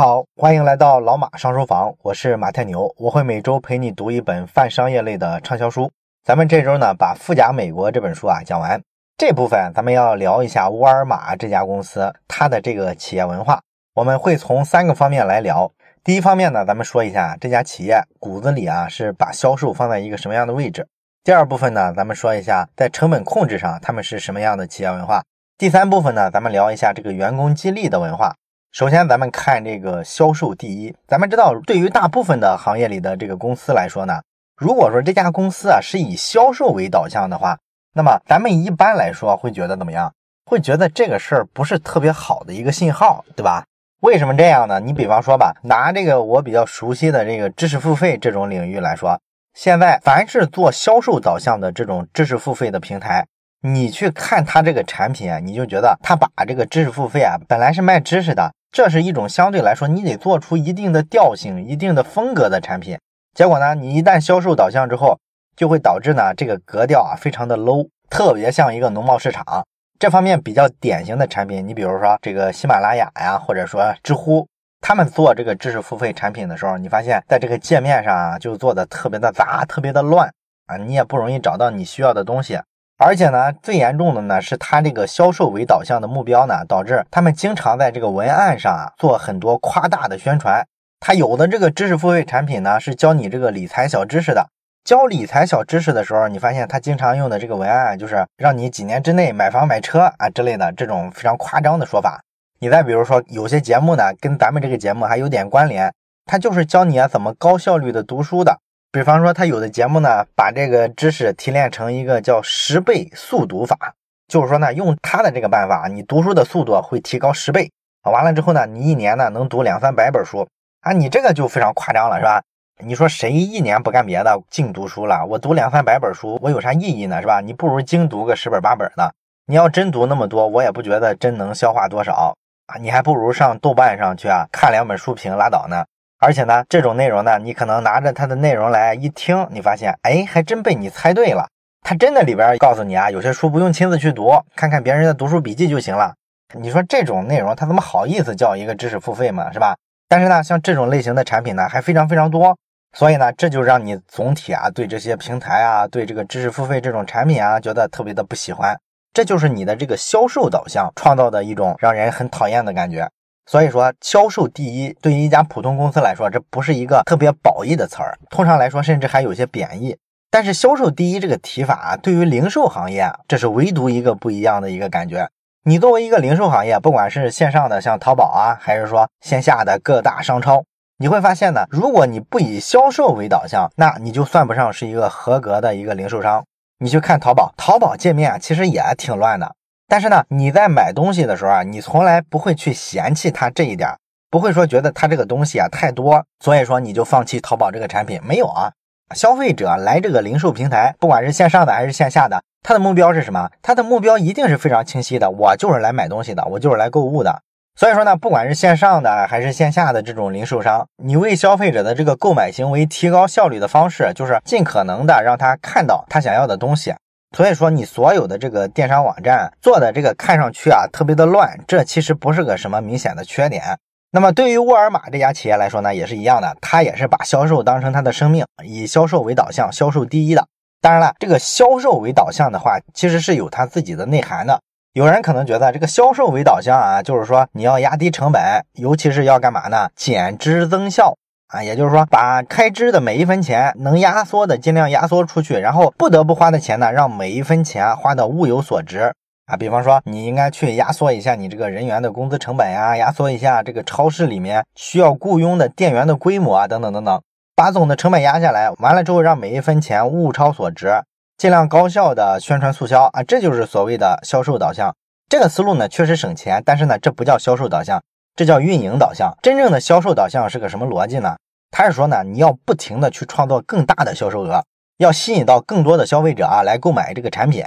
好，欢迎来到老马上书房，我是马太牛，我会每周陪你读一本泛商业类的畅销书。咱们这周呢，把《富甲美国》这本书啊讲完。这部分咱们要聊一下沃尔玛这家公司它的这个企业文化，我们会从三个方面来聊。第一方面呢，咱们说一下这家企业骨子里啊是把销售放在一个什么样的位置。第二部分呢，咱们说一下在成本控制上他们是什么样的企业文化。第三部分呢，咱们聊一下这个员工激励的文化。首先，咱们看这个销售第一。咱们知道，对于大部分的行业里的这个公司来说呢，如果说这家公司啊是以销售为导向的话，那么咱们一般来说会觉得怎么样？会觉得这个事儿不是特别好的一个信号，对吧？为什么这样呢？你比方说吧，拿这个我比较熟悉的这个知识付费这种领域来说，现在凡是做销售导向的这种知识付费的平台。你去看它这个产品啊，你就觉得它把这个知识付费啊，本来是卖知识的，这是一种相对来说你得做出一定的调性、一定的风格的产品。结果呢，你一旦销售导向之后，就会导致呢这个格调啊非常的 low，特别像一个农贸市场。这方面比较典型的产品，你比如说这个喜马拉雅呀，或者说知乎，他们做这个知识付费产品的时候，你发现在这个界面上啊，就做的特别的杂，特别的乱啊，你也不容易找到你需要的东西。而且呢，最严重的呢是他这个销售为导向的目标呢，导致他们经常在这个文案上啊做很多夸大的宣传。他有的这个知识付费产品呢是教你这个理财小知识的，教理财小知识的时候，你发现他经常用的这个文案就是让你几年之内买房买车啊之类的这种非常夸张的说法。你再比如说有些节目呢跟咱们这个节目还有点关联，他就是教你啊怎么高效率的读书的。比方说，他有的节目呢，把这个知识提炼成一个叫十倍速读法，就是说呢，用他的这个办法，你读书的速度会提高十倍。完了之后呢，你一年呢能读两三百本书啊，你这个就非常夸张了，是吧？你说谁一年不干别的，净读书了？我读两三百本书，我有啥意义呢？是吧？你不如精读个十本八本的。你要真读那么多，我也不觉得真能消化多少啊。你还不如上豆瓣上去啊，看两本书评拉倒呢。而且呢，这种内容呢，你可能拿着它的内容来一听，你发现，哎，还真被你猜对了。它真的里边告诉你啊，有些书不用亲自去读，看看别人的读书笔记就行了。你说这种内容，他怎么好意思叫一个知识付费嘛，是吧？但是呢，像这种类型的产品呢，还非常非常多。所以呢，这就让你总体啊，对这些平台啊，对这个知识付费这种产品啊，觉得特别的不喜欢。这就是你的这个销售导向创造的一种让人很讨厌的感觉。所以说，销售第一对于一家普通公司来说，这不是一个特别褒义的词儿。通常来说，甚至还有些贬义。但是，销售第一这个提法啊，对于零售行业，这是唯独一个不一样的一个感觉。你作为一个零售行业，不管是线上的像淘宝啊，还是说线下的各大商超，你会发现呢，如果你不以销售为导向，那你就算不上是一个合格的一个零售商。你去看淘宝，淘宝界面其实也挺乱的。但是呢，你在买东西的时候啊，你从来不会去嫌弃它这一点，不会说觉得它这个东西啊太多，所以说你就放弃淘宝这个产品。没有啊，消费者来这个零售平台，不管是线上的还是线下的，他的目标是什么？他的目标一定是非常清晰的，我就是来买东西的，我就是来购物的。所以说呢，不管是线上的还是线下的这种零售商，你为消费者的这个购买行为提高效率的方式，就是尽可能的让他看到他想要的东西。所以说，你所有的这个电商网站做的这个看上去啊特别的乱，这其实不是个什么明显的缺点。那么对于沃尔玛这家企业来说呢，也是一样的，它也是把销售当成它的生命，以销售为导向，销售第一的。当然了，这个销售为导向的话，其实是有它自己的内涵的。有人可能觉得这个销售为导向啊，就是说你要压低成本，尤其是要干嘛呢？减支增效。啊，也就是说，把开支的每一分钱能压缩的尽量压缩出去，然后不得不花的钱呢，让每一分钱花的物有所值啊。比方说，你应该去压缩一下你这个人员的工资成本呀，压缩一下这个超市里面需要雇佣的店员的规模啊，等等等等，把总的成本压下来，完了之后让每一分钱物超所值，尽量高效的宣传促销啊，这就是所谓的销售导向。这个思路呢，确实省钱，但是呢，这不叫销售导向。这叫运营导向，真正的销售导向是个什么逻辑呢？他是说呢，你要不停的去创造更大的销售额，要吸引到更多的消费者啊来购买这个产品。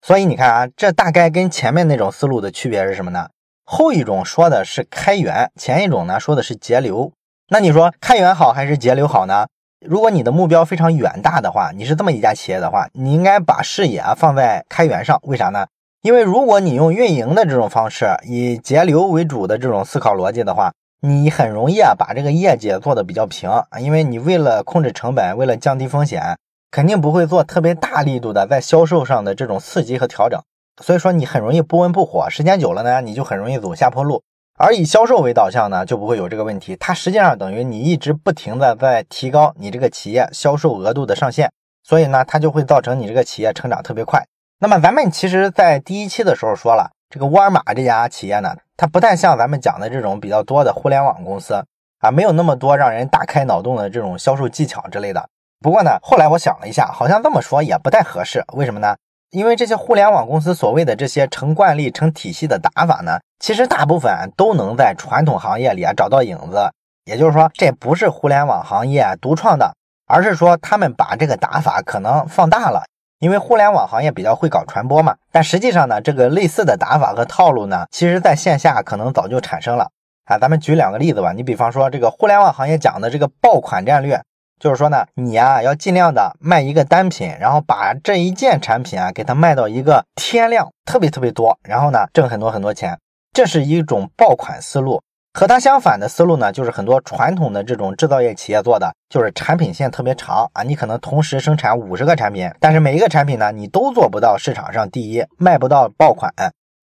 所以你看啊，这大概跟前面那种思路的区别是什么呢？后一种说的是开源，前一种呢说的是节流。那你说开源好还是节流好呢？如果你的目标非常远大的话，你是这么一家企业的话，你应该把视野啊放在开源上。为啥呢？因为如果你用运营的这种方式，以节流为主的这种思考逻辑的话，你很容易啊把这个业绩做的比较平，因为你为了控制成本，为了降低风险，肯定不会做特别大力度的在销售上的这种刺激和调整。所以说你很容易不温不火，时间久了呢，你就很容易走下坡路。而以销售为导向呢，就不会有这个问题。它实际上等于你一直不停的在提高你这个企业销售额度的上限，所以呢，它就会造成你这个企业成长特别快。那么咱们其实在第一期的时候说了，这个沃尔玛这家企业呢，它不太像咱们讲的这种比较多的互联网公司啊，没有那么多让人大开脑洞的这种销售技巧之类的。不过呢，后来我想了一下，好像这么说也不太合适。为什么呢？因为这些互联网公司所谓的这些成惯例、成体系的打法呢，其实大部分都能在传统行业里啊找到影子。也就是说，这不是互联网行业独创的，而是说他们把这个打法可能放大了。因为互联网行业比较会搞传播嘛，但实际上呢，这个类似的打法和套路呢，其实在线下可能早就产生了啊。咱们举两个例子吧，你比方说这个互联网行业讲的这个爆款战略。就是说呢，你呀要尽量的卖一个单品，然后把这一件产品啊给它卖到一个天量特别特别多，然后呢挣很多很多钱，这是一种爆款思路。和它相反的思路呢，就是很多传统的这种制造业企业做的，就是产品线特别长啊，你可能同时生产五十个产品，但是每一个产品呢你都做不到市场上第一，卖不到爆款，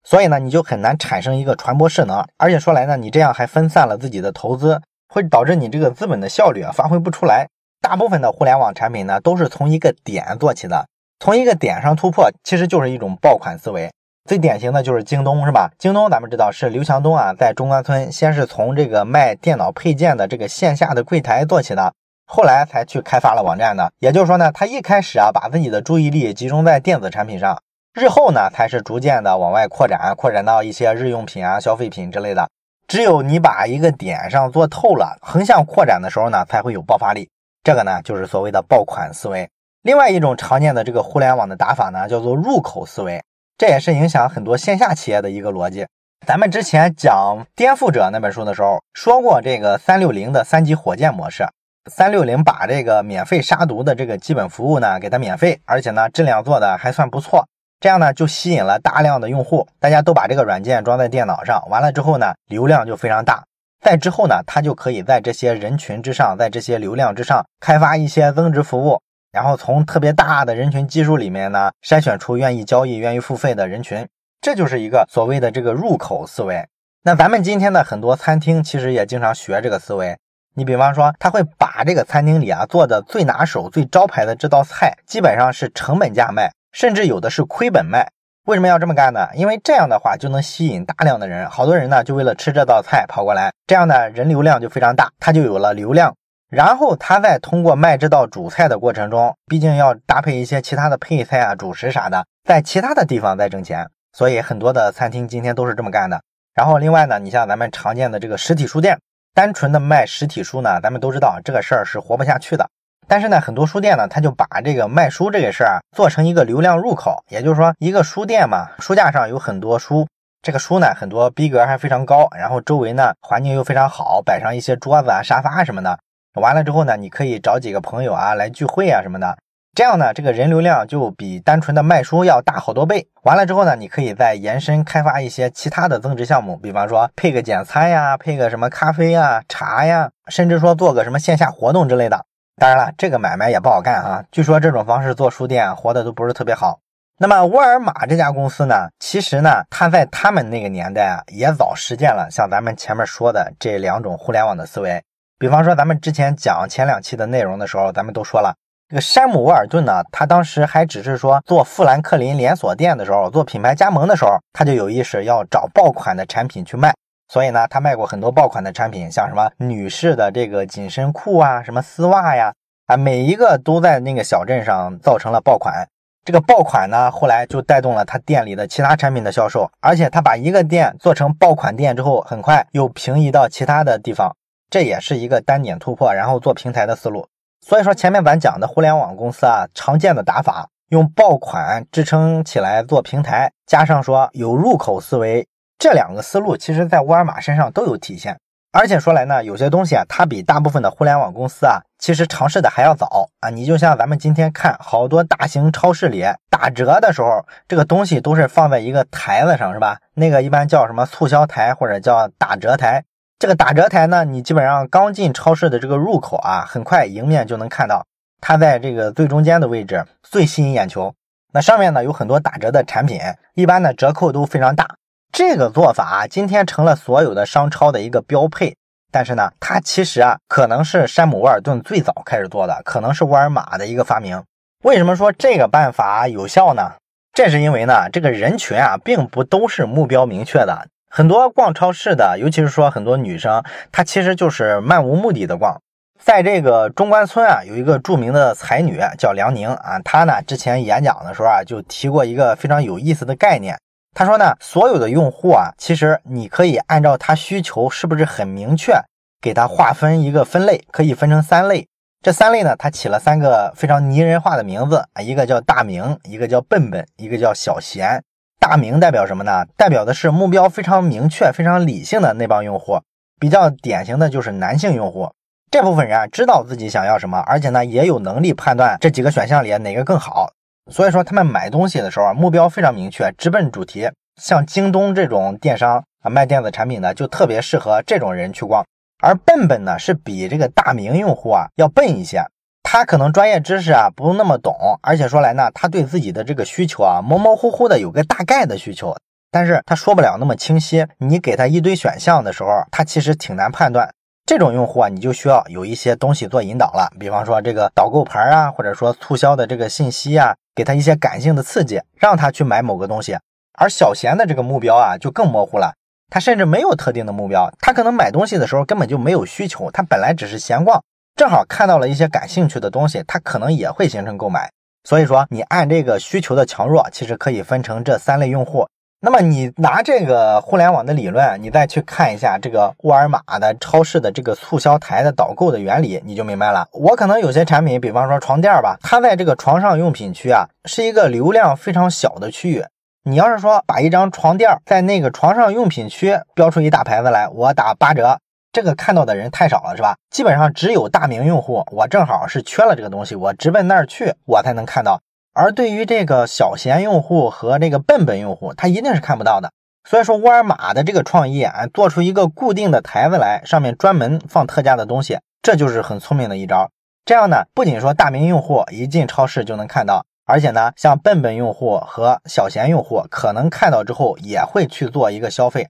所以呢你就很难产生一个传播势能，而且说来呢，你这样还分散了自己的投资，会导致你这个资本的效率啊发挥不出来。大部分的互联网产品呢，都是从一个点做起的，从一个点上突破，其实就是一种爆款思维。最典型的就是京东，是吧？京东咱们知道是刘强东啊，在中关村先是从这个卖电脑配件的这个线下的柜台做起的，后来才去开发了网站的。也就是说呢，他一开始啊，把自己的注意力集中在电子产品上，日后呢，才是逐渐的往外扩展，扩展到一些日用品啊、消费品之类的。只有你把一个点上做透了，横向扩展的时候呢，才会有爆发力。这个呢，就是所谓的爆款思维。另外一种常见的这个互联网的打法呢，叫做入口思维，这也是影响很多线下企业的一个逻辑。咱们之前讲《颠覆者》那本书的时候说过，这个三六零的三级火箭模式，三六零把这个免费杀毒的这个基本服务呢，给它免费，而且呢，质量做的还算不错，这样呢，就吸引了大量的用户，大家都把这个软件装在电脑上，完了之后呢，流量就非常大。在之后呢，他就可以在这些人群之上，在这些流量之上开发一些增值服务，然后从特别大的人群基数里面呢，筛选出愿意交易、愿意付费的人群，这就是一个所谓的这个入口思维。那咱们今天的很多餐厅其实也经常学这个思维。你比方说，他会把这个餐厅里啊做的最拿手、最招牌的这道菜，基本上是成本价卖，甚至有的是亏本卖。为什么要这么干呢？因为这样的话就能吸引大量的人，好多人呢就为了吃这道菜跑过来，这样呢人流量就非常大，他就有了流量。然后他再通过卖这道主菜的过程中，毕竟要搭配一些其他的配菜啊、主食啥的，在其他的地方再挣钱。所以很多的餐厅今天都是这么干的。然后另外呢，你像咱们常见的这个实体书店，单纯的卖实体书呢，咱们都知道这个事儿是活不下去的。但是呢，很多书店呢，他就把这个卖书这个事儿啊，做成一个流量入口。也就是说，一个书店嘛，书架上有很多书，这个书呢，很多逼格还非常高，然后周围呢环境又非常好，摆上一些桌子啊、沙发什么的。完了之后呢，你可以找几个朋友啊来聚会啊什么的。这样呢，这个人流量就比单纯的卖书要大好多倍。完了之后呢，你可以再延伸开发一些其他的增值项目，比方说配个简餐呀，配个什么咖啡呀、茶呀，甚至说做个什么线下活动之类的。当然了，这个买卖也不好干啊。据说这种方式做书店活的都不是特别好。那么沃尔玛这家公司呢，其实呢，它在他们那个年代啊，也早实践了像咱们前面说的这两种互联网的思维。比方说，咱们之前讲前两期的内容的时候，咱们都说了，这个山姆沃尔顿呢，他当时还只是说做富兰克林连锁店的时候，做品牌加盟的时候，他就有意识要找爆款的产品去卖。所以呢，他卖过很多爆款的产品，像什么女士的这个紧身裤啊，什么丝袜呀，啊，每一个都在那个小镇上造成了爆款。这个爆款呢，后来就带动了他店里的其他产品的销售，而且他把一个店做成爆款店之后，很快又平移到其他的地方，这也是一个单点突破，然后做平台的思路。所以说，前面咱讲的互联网公司啊，常见的打法，用爆款支撑起来做平台，加上说有入口思维。这两个思路其实，在沃尔玛身上都有体现。而且说来呢，有些东西啊，它比大部分的互联网公司啊，其实尝试的还要早啊。你就像咱们今天看好多大型超市里打折的时候，这个东西都是放在一个台子上，是吧？那个一般叫什么促销台或者叫打折台。这个打折台呢，你基本上刚进超市的这个入口啊，很快迎面就能看到，它在这个最中间的位置最吸引眼球。那上面呢有很多打折的产品，一般呢折扣都非常大。这个做法啊今天成了所有的商超的一个标配。但是呢，它其实啊可能是山姆沃尔顿最早开始做的，可能是沃尔玛的一个发明。为什么说这个办法有效呢？这是因为呢，这个人群啊并不都是目标明确的，很多逛超市的，尤其是说很多女生，她其实就是漫无目的的逛。在这个中关村啊，有一个著名的才女叫梁宁啊，她呢之前演讲的时候啊，就提过一个非常有意思的概念。她说呢，所有的用户啊，其实你可以按照他需求是不是很明确，给他划分一个分类，可以分成三类。这三类呢，他起了三个非常拟人化的名字啊，一个叫大明，一个叫笨笨，一个叫小贤。大明代表什么呢？代表的是目标非常明确、非常理性的那帮用户，比较典型的就是男性用户。这部分人啊，知道自己想要什么，而且呢，也有能力判断这几个选项里哪个更好。所以说，他们买东西的时候啊，目标非常明确，直奔主题。像京东这种电商啊，卖电子产品的，就特别适合这种人去逛。而笨笨呢，是比这个大明用户啊要笨一些。他可能专业知识啊不那么懂，而且说来呢，他对自己的这个需求啊模模糊糊的有个大概的需求，但是他说不了那么清晰。你给他一堆选项的时候，他其实挺难判断。这种用户啊，你就需要有一些东西做引导了，比方说这个导购牌啊，或者说促销的这个信息啊，给他一些感性的刺激，让他去买某个东西。而小贤的这个目标啊，就更模糊了，他甚至没有特定的目标，他可能买东西的时候根本就没有需求，他本来只是闲逛，正好看到了一些感兴趣的东西，他可能也会形成购买。所以说，你按这个需求的强弱，其实可以分成这三类用户。那么你拿这个互联网的理论，你再去看一下这个沃尔玛的超市的这个促销台的导购的原理，你就明白了。我可能有些产品，比方说床垫吧，它在这个床上用品区啊，是一个流量非常小的区域。你要是说把一张床垫在那个床上用品区标出一大牌子来，我打八折，这个看到的人太少了，是吧？基本上只有大名用户，我正好是缺了这个东西，我直奔那儿去，我才能看到。而对于这个小贤用户和这个笨笨用户，他一定是看不到的。所以说，沃尔玛的这个创意啊，做出一个固定的台子来，上面专门放特价的东西，这就是很聪明的一招。这样呢，不仅说大名用户一进超市就能看到，而且呢，像笨笨用户和小贤用户可能看到之后也会去做一个消费。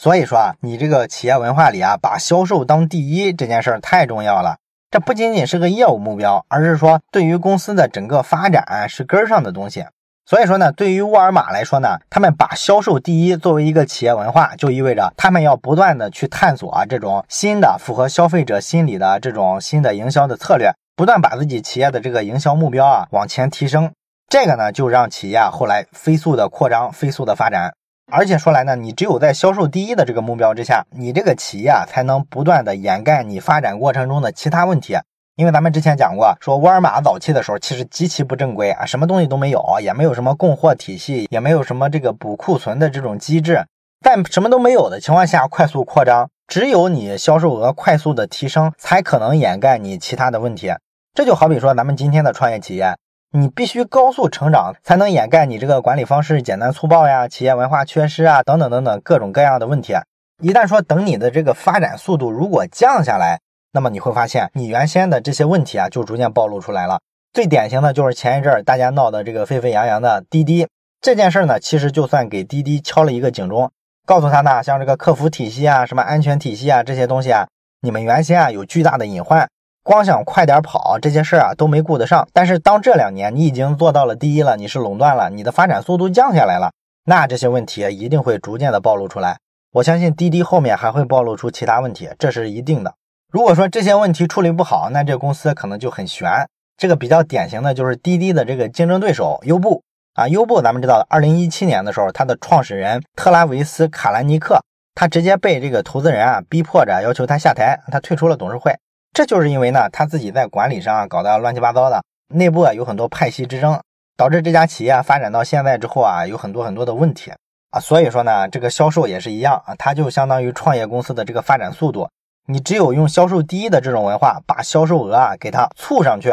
所以说啊，你这个企业文化里啊，把销售当第一这件事儿太重要了。这不仅仅是个业务目标，而是说对于公司的整个发展是根儿上的东西。所以说呢，对于沃尔玛来说呢，他们把销售第一作为一个企业文化，就意味着他们要不断的去探索啊这种新的符合消费者心理的这种新的营销的策略，不断把自己企业的这个营销目标啊往前提升。这个呢，就让企业后来飞速的扩张，飞速的发展。而且说来呢，你只有在销售第一的这个目标之下，你这个企业啊才能不断的掩盖你发展过程中的其他问题。因为咱们之前讲过，说沃尔玛早期的时候其实极其不正规啊，什么东西都没有，也没有什么供货体系，也没有什么这个补库存的这种机制。在什么都没有的情况下快速扩张，只有你销售额快速的提升，才可能掩盖你其他的问题。这就好比说咱们今天的创业企业。你必须高速成长，才能掩盖你这个管理方式简单粗暴呀、企业文化缺失啊等等等等各种各样的问题。一旦说等你的这个发展速度如果降下来，那么你会发现你原先的这些问题啊就逐渐暴露出来了。最典型的就是前一阵儿大家闹的这个沸沸扬扬的滴滴这件事儿呢，其实就算给滴滴敲了一个警钟，告诉他呢，像这个客服体系啊、什么安全体系啊这些东西啊，你们原先啊有巨大的隐患。光想快点跑这些事儿啊都没顾得上，但是当这两年你已经做到了第一了，你是垄断了，你的发展速度降下来了，那这些问题一定会逐渐的暴露出来。我相信滴滴后面还会暴露出其他问题，这是一定的。如果说这些问题处理不好，那这公司可能就很悬。这个比较典型的就是滴滴的这个竞争对手优步啊，优步咱们知道，二零一七年的时候，它的创始人特拉维斯卡兰尼克，他直接被这个投资人啊逼迫着要求他下台，他退出了董事会。这就是因为呢，他自己在管理上啊搞得乱七八糟的，内部啊有很多派系之争，导致这家企业发展到现在之后啊有很多很多的问题啊。所以说呢，这个销售也是一样啊，它就相当于创业公司的这个发展速度。你只有用销售第一的这种文化，把销售额啊给它促上去，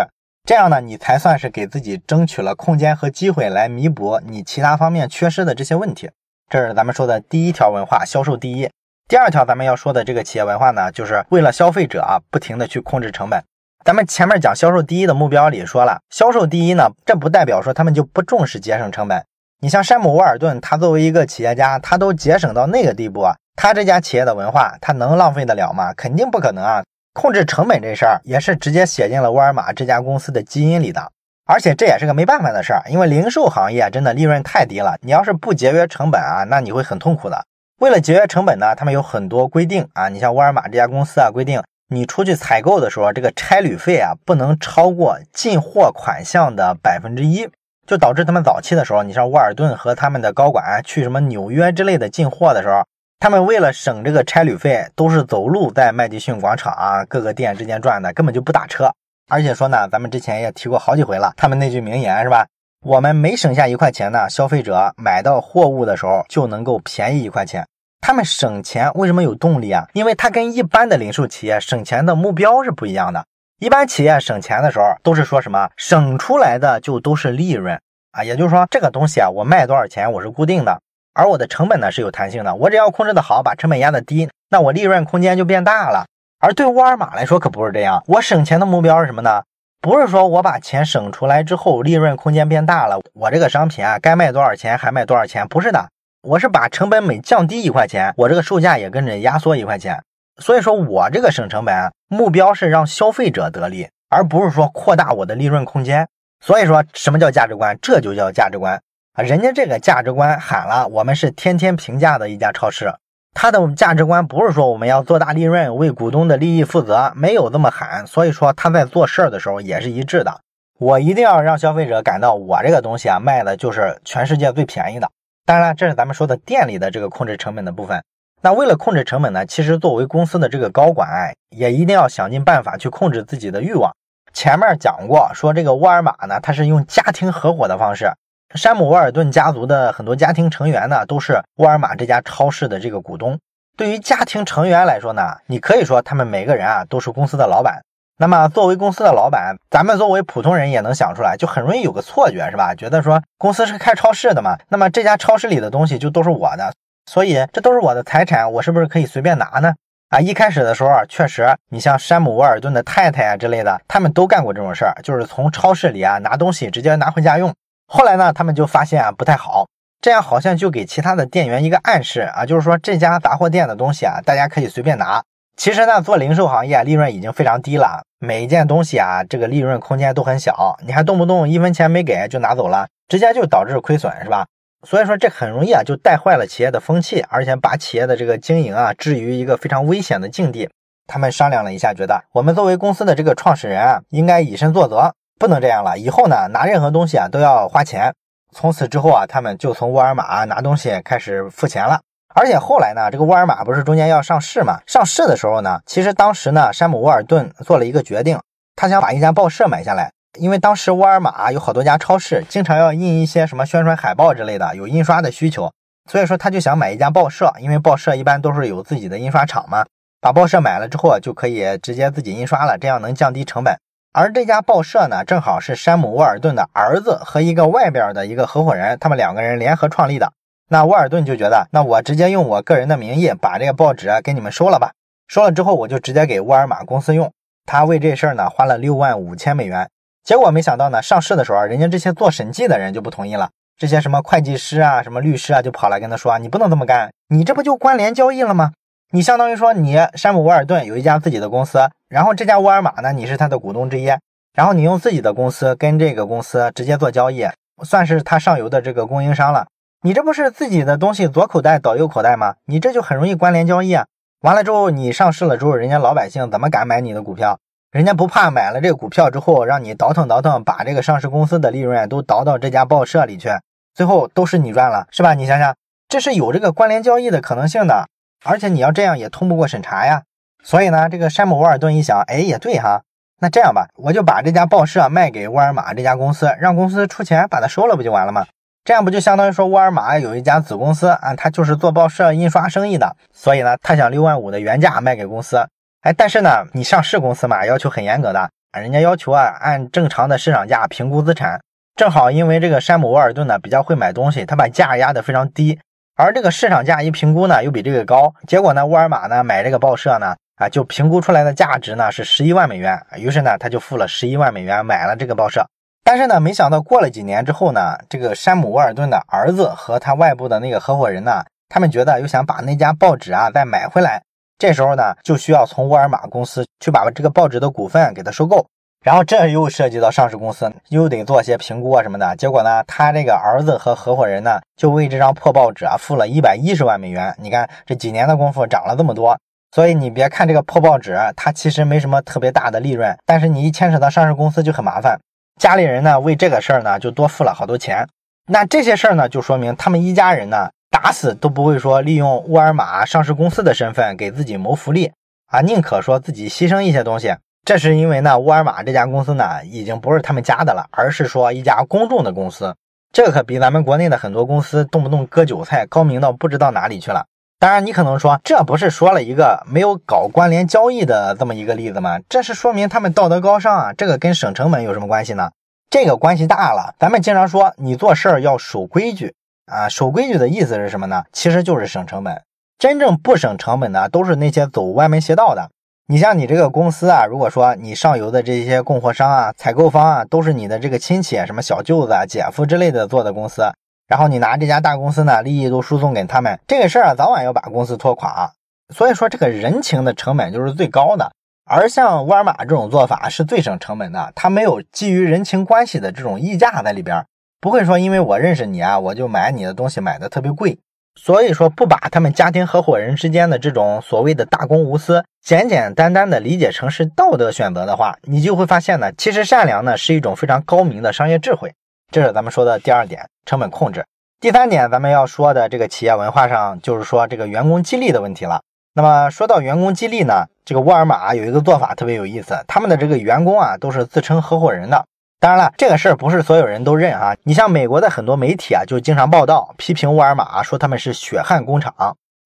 这样呢，你才算是给自己争取了空间和机会来弥补你其他方面缺失的这些问题。这是咱们说的第一条文化，销售第一。第二条咱们要说的这个企业文化呢，就是为了消费者啊，不停的去控制成本。咱们前面讲销售第一的目标里说了，销售第一呢，这不代表说他们就不重视节省成本。你像山姆沃尔顿，他作为一个企业家，他都节省到那个地步啊，他这家企业的文化，他能浪费得了吗？肯定不可能啊！控制成本这事儿也是直接写进了沃尔玛这家公司的基因里的，而且这也是个没办法的事儿，因为零售行业真的利润太低了，你要是不节约成本啊，那你会很痛苦的。为了节约成本呢，他们有很多规定啊。你像沃尔玛这家公司啊，规定你出去采购的时候，这个差旅费啊不能超过进货款项的百分之一，就导致他们早期的时候，你像沃尔顿和他们的高管去什么纽约之类的进货的时候，他们为了省这个差旅费，都是走路在麦迪逊广场啊各个店之间转的，根本就不打车。而且说呢，咱们之前也提过好几回了，他们那句名言是吧？我们每省下一块钱呢，消费者买到货物的时候就能够便宜一块钱。他们省钱为什么有动力啊？因为它跟一般的零售企业省钱的目标是不一样的。一般企业省钱的时候都是说什么省出来的就都是利润啊，也就是说这个东西啊，我卖多少钱我是固定的，而我的成本呢是有弹性的。我只要控制的好，把成本压的低，那我利润空间就变大了。而对沃尔玛来说可不是这样，我省钱的目标是什么呢？不是说我把钱省出来之后，利润空间变大了，我这个商品啊，该卖多少钱还卖多少钱，不是的，我是把成本每降低一块钱，我这个售价也跟着压缩一块钱。所以说我这个省成本目标是让消费者得利，而不是说扩大我的利润空间。所以说什么叫价值观？这就叫价值观啊！人家这个价值观喊了，我们是天天平价的一家超市。他的价值观不是说我们要做大利润，为股东的利益负责，没有这么喊。所以说他在做事儿的时候也是一致的。我一定要让消费者感到我这个东西啊卖的就是全世界最便宜的。当然，这是咱们说的店里的这个控制成本的部分。那为了控制成本呢，其实作为公司的这个高管也一定要想尽办法去控制自己的欲望。前面讲过，说这个沃尔玛呢，它是用家庭合伙的方式。山姆沃尔顿家族的很多家庭成员呢，都是沃尔玛这家超市的这个股东。对于家庭成员来说呢，你可以说他们每个人啊都是公司的老板。那么作为公司的老板，咱们作为普通人也能想出来，就很容易有个错觉，是吧？觉得说公司是开超市的嘛，那么这家超市里的东西就都是我的，所以这都是我的财产，我是不是可以随便拿呢？啊，一开始的时候确实，你像山姆沃尔顿的太太啊之类的，他们都干过这种事儿，就是从超市里啊拿东西直接拿回家用。后来呢，他们就发现啊不太好，这样好像就给其他的店员一个暗示啊，就是说这家杂货店的东西啊，大家可以随便拿。其实呢，做零售行业利润已经非常低了，每一件东西啊，这个利润空间都很小，你还动不动一分钱没给就拿走了，直接就导致亏损，是吧？所以说这很容易啊就带坏了企业的风气，而且把企业的这个经营啊置于一个非常危险的境地。他们商量了一下，觉得我们作为公司的这个创始人啊，应该以身作则。不能这样了，以后呢拿任何东西啊都要花钱。从此之后啊，他们就从沃尔玛拿东西开始付钱了。而且后来呢，这个沃尔玛不是中间要上市嘛？上市的时候呢，其实当时呢，山姆沃尔顿做了一个决定，他想把一家报社买下来，因为当时沃尔玛有好多家超市，经常要印一些什么宣传海报之类的，有印刷的需求，所以说他就想买一家报社，因为报社一般都是有自己的印刷厂嘛。把报社买了之后，就可以直接自己印刷了，这样能降低成本。而这家报社呢，正好是山姆沃尔顿的儿子和一个外边的一个合伙人，他们两个人联合创立的。那沃尔顿就觉得，那我直接用我个人的名义把这个报纸啊给你们收了吧。收了之后，我就直接给沃尔玛公司用。他为这事儿呢，花了六万五千美元。结果没想到呢，上市的时候，人家这些做审计的人就不同意了。这些什么会计师啊，什么律师啊，就跑来跟他说，你不能这么干，你这不就关联交易了吗？你相当于说，你山姆沃尔顿有一家自己的公司，然后这家沃尔玛呢，你是他的股东之一，然后你用自己的公司跟这个公司直接做交易，算是他上游的这个供应商了。你这不是自己的东西左口袋倒右口袋吗？你这就很容易关联交易啊！完了之后，你上市了之后，人家老百姓怎么敢买你的股票？人家不怕买了这个股票之后，让你倒腾倒腾，把这个上市公司的利润都倒到这家报社里去，最后都是你赚了，是吧？你想想，这是有这个关联交易的可能性的。而且你要这样也通不过审查呀，所以呢，这个山姆沃尔顿一想，哎，也对哈，那这样吧，我就把这家报社卖给沃尔玛这家公司，让公司出钱把它收了，不就完了吗？这样不就相当于说沃尔玛有一家子公司啊，他就是做报社印刷生意的，所以呢，他想六万五的原价卖给公司，哎，但是呢，你上市公司嘛，要求很严格的，人家要求啊，按正常的市场价评估资产，正好因为这个山姆沃尔顿呢比较会买东西，他把价压得非常低。而这个市场价一评估呢，又比这个高，结果呢，沃尔玛呢买这个报社呢，啊，就评估出来的价值呢是十一万美元，于是呢，他就付了十一万美元买了这个报社。但是呢，没想到过了几年之后呢，这个山姆沃尔顿的儿子和他外部的那个合伙人呢，他们觉得又想把那家报纸啊再买回来，这时候呢，就需要从沃尔玛公司去把这个报纸的股份给他收购。然后这又涉及到上市公司，又得做些评估啊什么的。结果呢，他这个儿子和合伙人呢，就为这张破报纸啊付了一百一十万美元。你看这几年的功夫涨了这么多，所以你别看这个破报纸，它其实没什么特别大的利润，但是你一牵扯到上市公司就很麻烦。家里人呢为这个事儿呢就多付了好多钱。那这些事儿呢就说明他们一家人呢打死都不会说利用沃尔玛上市公司的身份给自己谋福利啊，宁可说自己牺牲一些东西。这是因为呢，沃尔玛这家公司呢，已经不是他们家的了，而是说一家公众的公司。这可比咱们国内的很多公司动不动割韭菜高明到不知道哪里去了。当然，你可能说，这不是说了一个没有搞关联交易的这么一个例子吗？这是说明他们道德高尚啊。这个跟省成本有什么关系呢？这个关系大了。咱们经常说，你做事儿要守规矩啊，守规矩的意思是什么呢？其实就是省成本。真正不省成本的，都是那些走歪门邪道的。你像你这个公司啊，如果说你上游的这些供货商啊、采购方啊，都是你的这个亲戚，什么小舅子啊、姐夫之类的做的公司，然后你拿这家大公司呢，利益都输送给他们，这个事儿啊，早晚要把公司拖垮。所以说，这个人情的成本就是最高的。而像沃尔玛这种做法是最省成本的，它没有基于人情关系的这种溢价在里边，不会说因为我认识你啊，我就买你的东西买的特别贵。所以说，不把他们家庭合伙人之间的这种所谓的大公无私，简简单单的理解成是道德选择的话，你就会发现呢，其实善良呢是一种非常高明的商业智慧。这是咱们说的第二点，成本控制。第三点，咱们要说的这个企业文化上，就是说这个员工激励的问题了。那么说到员工激励呢，这个沃尔玛有一个做法特别有意思，他们的这个员工啊都是自称合伙人的。当然了，这个事儿不是所有人都认啊。你像美国的很多媒体啊，就经常报道批评沃尔玛，说他们是血汗工厂。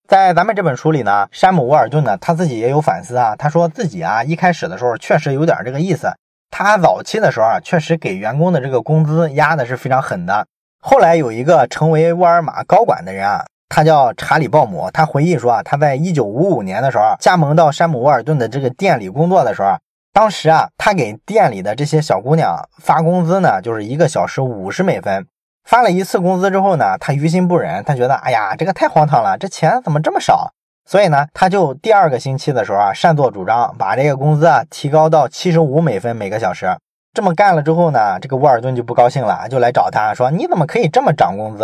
在咱们这本书里呢，山姆沃尔顿呢他自己也有反思啊。他说自己啊一开始的时候确实有点这个意思。他早期的时候啊，确实给员工的这个工资压的是非常狠的。后来有一个成为沃尔玛高管的人啊，他叫查理鲍姆，他回忆说啊，他在一九五五年的时候加盟到山姆沃尔顿的这个店里工作的时候。当时啊，他给店里的这些小姑娘发工资呢，就是一个小时五十美分。发了一次工资之后呢，他于心不忍，他觉得，哎呀，这个太荒唐了，这钱怎么这么少？所以呢，他就第二个星期的时候啊，擅作主张把这个工资啊提高到七十五美分每个小时。这么干了之后呢，这个沃尔顿就不高兴了，就来找他说：“你怎么可以这么涨工资？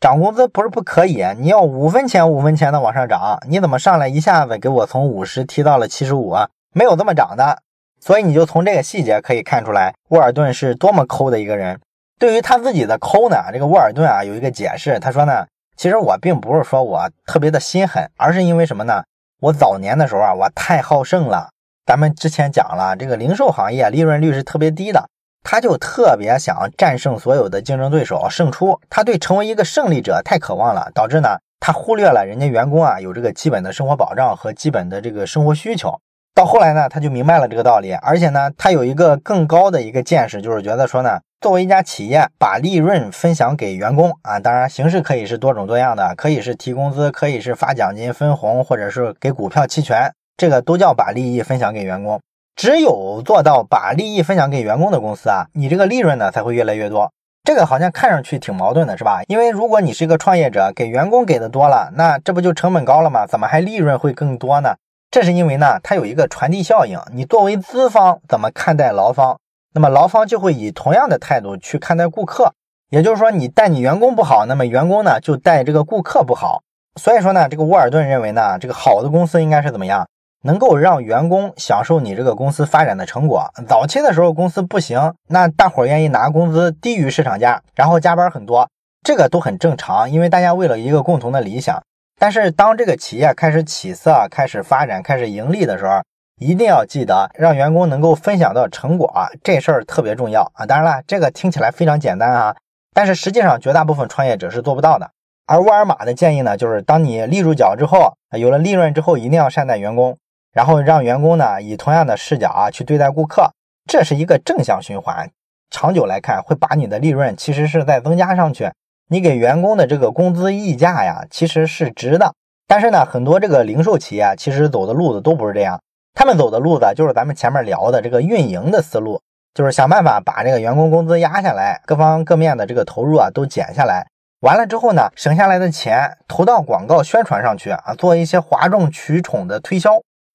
涨工资不是不可以，你要五分钱五分钱的往上涨，你怎么上来一下子给我从五十提到了七十五？没有这么涨的。”所以你就从这个细节可以看出来，沃尔顿是多么抠的一个人。对于他自己的抠呢，这个沃尔顿啊有一个解释，他说呢，其实我并不是说我特别的心狠，而是因为什么呢？我早年的时候啊，我太好胜了。咱们之前讲了，这个零售行业利润率是特别低的，他就特别想战胜所有的竞争对手，胜出。他对成为一个胜利者太渴望了，导致呢，他忽略了人家员工啊有这个基本的生活保障和基本的这个生活需求。到后来呢，他就明白了这个道理，而且呢，他有一个更高的一个见识，就是觉得说呢，作为一家企业，把利润分享给员工啊，当然形式可以是多种多样的，可以是提工资，可以是发奖金、分红，或者是给股票期权，这个都叫把利益分享给员工。只有做到把利益分享给员工的公司啊，你这个利润呢才会越来越多。这个好像看上去挺矛盾的，是吧？因为如果你是一个创业者，给员工给的多了，那这不就成本高了吗？怎么还利润会更多呢？这是因为呢，它有一个传递效应。你作为资方怎么看待劳方，那么劳方就会以同样的态度去看待顾客。也就是说，你待你员工不好，那么员工呢就待这个顾客不好。所以说呢，这个沃尔顿认为呢，这个好的公司应该是怎么样，能够让员工享受你这个公司发展的成果。早期的时候公司不行，那大伙愿意拿工资低于市场价，然后加班很多，这个都很正常，因为大家为了一个共同的理想。但是，当这个企业开始起色、开始发展、开始盈利的时候，一定要记得让员工能够分享到成果啊，这事儿特别重要啊！当然了，这个听起来非常简单啊，但是实际上绝大部分创业者是做不到的。而沃尔玛的建议呢，就是当你立住脚之后，有了利润之后，一定要善待员工，然后让员工呢以同样的视角啊去对待顾客，这是一个正向循环，长久来看会把你的利润其实是在增加上去。你给员工的这个工资溢价呀，其实是值的。但是呢，很多这个零售企业其实走的路子都不是这样，他们走的路子就是咱们前面聊的这个运营的思路，就是想办法把这个员工工资压下来，各方各面的这个投入啊都减下来，完了之后呢，省下来的钱投到广告宣传上去啊，做一些哗众取宠的推销，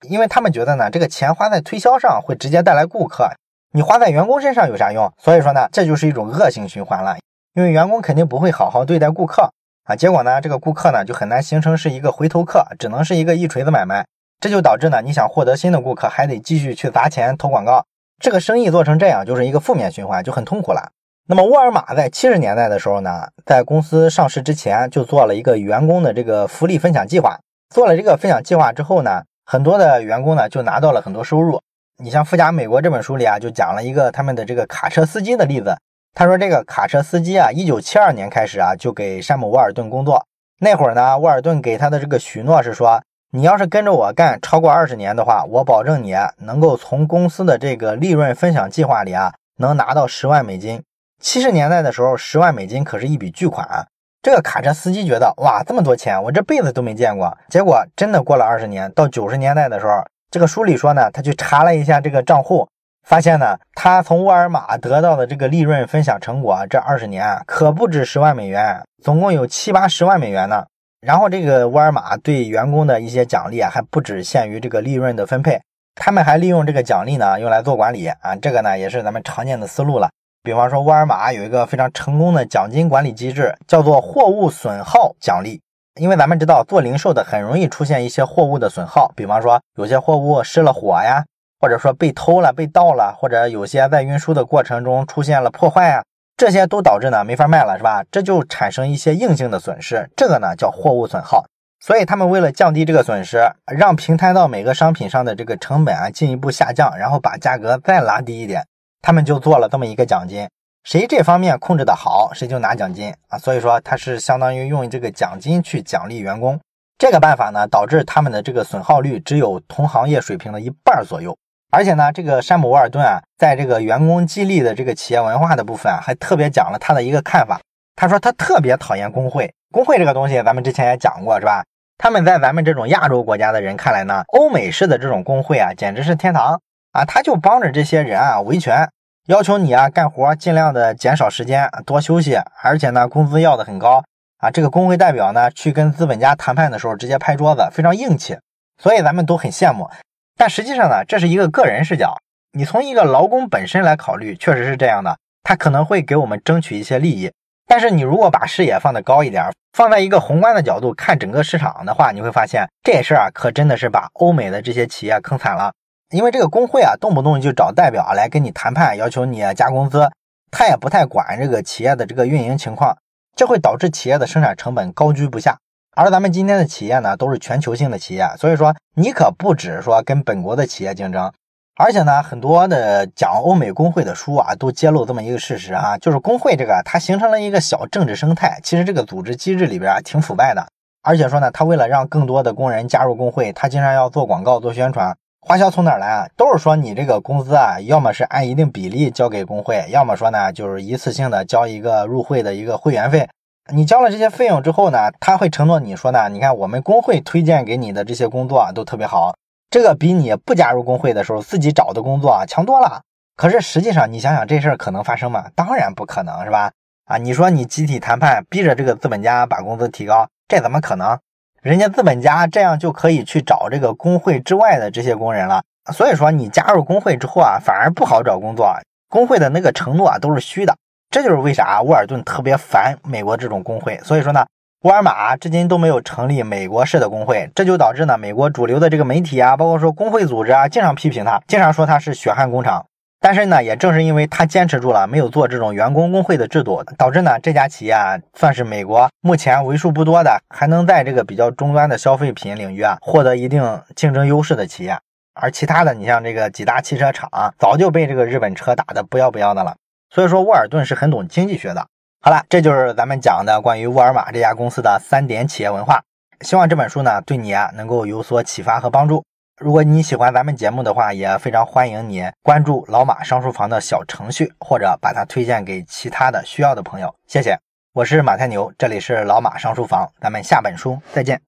因为他们觉得呢，这个钱花在推销上会直接带来顾客，你花在员工身上有啥用？所以说呢，这就是一种恶性循环了，因为员工肯定不会好好对待顾客。啊，结果呢，这个顾客呢就很难形成是一个回头客，只能是一个一锤子买卖，这就导致呢，你想获得新的顾客，还得继续去砸钱投广告，这个生意做成这样就是一个负面循环，就很痛苦了。那么沃尔玛在七十年代的时候呢，在公司上市之前就做了一个员工的这个福利分享计划，做了这个分享计划之后呢，很多的员工呢就拿到了很多收入。你像《富甲美国》这本书里啊，就讲了一个他们的这个卡车司机的例子。他说：“这个卡车司机啊，一九七二年开始啊，就给山姆沃尔顿工作。那会儿呢，沃尔顿给他的这个许诺是说，你要是跟着我干超过二十年的话，我保证你能够从公司的这个利润分享计划里啊，能拿到十万美金。七十年代的时候，十万美金可是一笔巨款啊。这个卡车司机觉得，哇，这么多钱，我这辈子都没见过。结果真的过了二十年，到九十年代的时候，这个书里说呢，他去查了一下这个账户。”发现呢，他从沃尔玛得到的这个利润分享成果，这二十年可不止十万美元，总共有七八十万美元呢。然后这个沃尔玛对员工的一些奖励啊，还不只限于这个利润的分配，他们还利用这个奖励呢，用来做管理啊。这个呢，也是咱们常见的思路了。比方说，沃尔玛有一个非常成功的奖金管理机制，叫做货物损耗奖励。因为咱们知道，做零售的很容易出现一些货物的损耗，比方说有些货物失了火呀。或者说被偷了、被盗了，或者有些在运输的过程中出现了破坏啊，这些都导致呢没法卖了，是吧？这就产生一些硬性的损失，这个呢叫货物损耗。所以他们为了降低这个损失，让平摊到每个商品上的这个成本啊进一步下降，然后把价格再拉低一点，他们就做了这么一个奖金，谁这方面控制的好，谁就拿奖金啊。所以说它是相当于用这个奖金去奖励员工，这个办法呢导致他们的这个损耗率只有同行业水平的一半左右。而且呢，这个山姆沃尔顿啊，在这个员工激励的这个企业文化的部分啊，还特别讲了他的一个看法。他说他特别讨厌工会，工会这个东西咱们之前也讲过，是吧？他们在咱们这种亚洲国家的人看来呢，欧美式的这种工会啊，简直是天堂啊！他就帮着这些人啊维权，要求你啊干活尽量的减少时间，多休息，而且呢工资要的很高啊。这个工会代表呢去跟资本家谈判的时候，直接拍桌子，非常硬气，所以咱们都很羡慕。但实际上呢，这是一个个人视角。你从一个劳工本身来考虑，确实是这样的，他可能会给我们争取一些利益。但是你如果把视野放得高一点，放在一个宏观的角度看整个市场的话，你会发现这事儿啊，可真的是把欧美的这些企业坑惨了。因为这个工会啊，动不动就找代表来跟你谈判，要求你加工资，他也不太管这个企业的这个运营情况，这会导致企业的生产成本高居不下。而咱们今天的企业呢，都是全球性的企业，所以说你可不止说跟本国的企业竞争，而且呢，很多的讲欧美工会的书啊，都揭露这么一个事实啊，就是工会这个它形成了一个小政治生态，其实这个组织机制里边挺腐败的，而且说呢，他为了让更多的工人加入工会，他经常要做广告、做宣传，花销从哪来啊？都是说你这个工资啊，要么是按一定比例交给工会，要么说呢就是一次性的交一个入会的一个会员费。你交了这些费用之后呢，他会承诺你说呢，你看我们工会推荐给你的这些工作啊都特别好，这个比你不加入工会的时候自己找的工作啊强多了。可是实际上你想想这事儿可能发生吗？当然不可能是吧？啊，你说你集体谈判逼着这个资本家把工资提高，这怎么可能？人家资本家这样就可以去找这个工会之外的这些工人了。所以说你加入工会之后啊，反而不好找工作，工会的那个承诺啊都是虚的。这就是为啥沃尔顿特别烦美国这种工会，所以说呢，沃尔玛至今都没有成立美国式的工会，这就导致呢，美国主流的这个媒体啊，包括说工会组织啊，经常批评他，经常说他是血汗工厂。但是呢，也正是因为他坚持住了，没有做这种员工工会的制度，导致呢，这家企业啊，算是美国目前为数不多的还能在这个比较终端的消费品领域啊，获得一定竞争优势的企业。而其他的，你像这个几大汽车厂，早就被这个日本车打得不要不要的了。所以说，沃尔顿是很懂经济学的。好了，这就是咱们讲的关于沃尔玛这家公司的三点企业文化。希望这本书呢，对你啊能够有所启发和帮助。如果你喜欢咱们节目的话，也非常欢迎你关注老马商书房的小程序，或者把它推荐给其他的需要的朋友。谢谢。我是马太牛，这里是老马上书房，咱们下本书再见。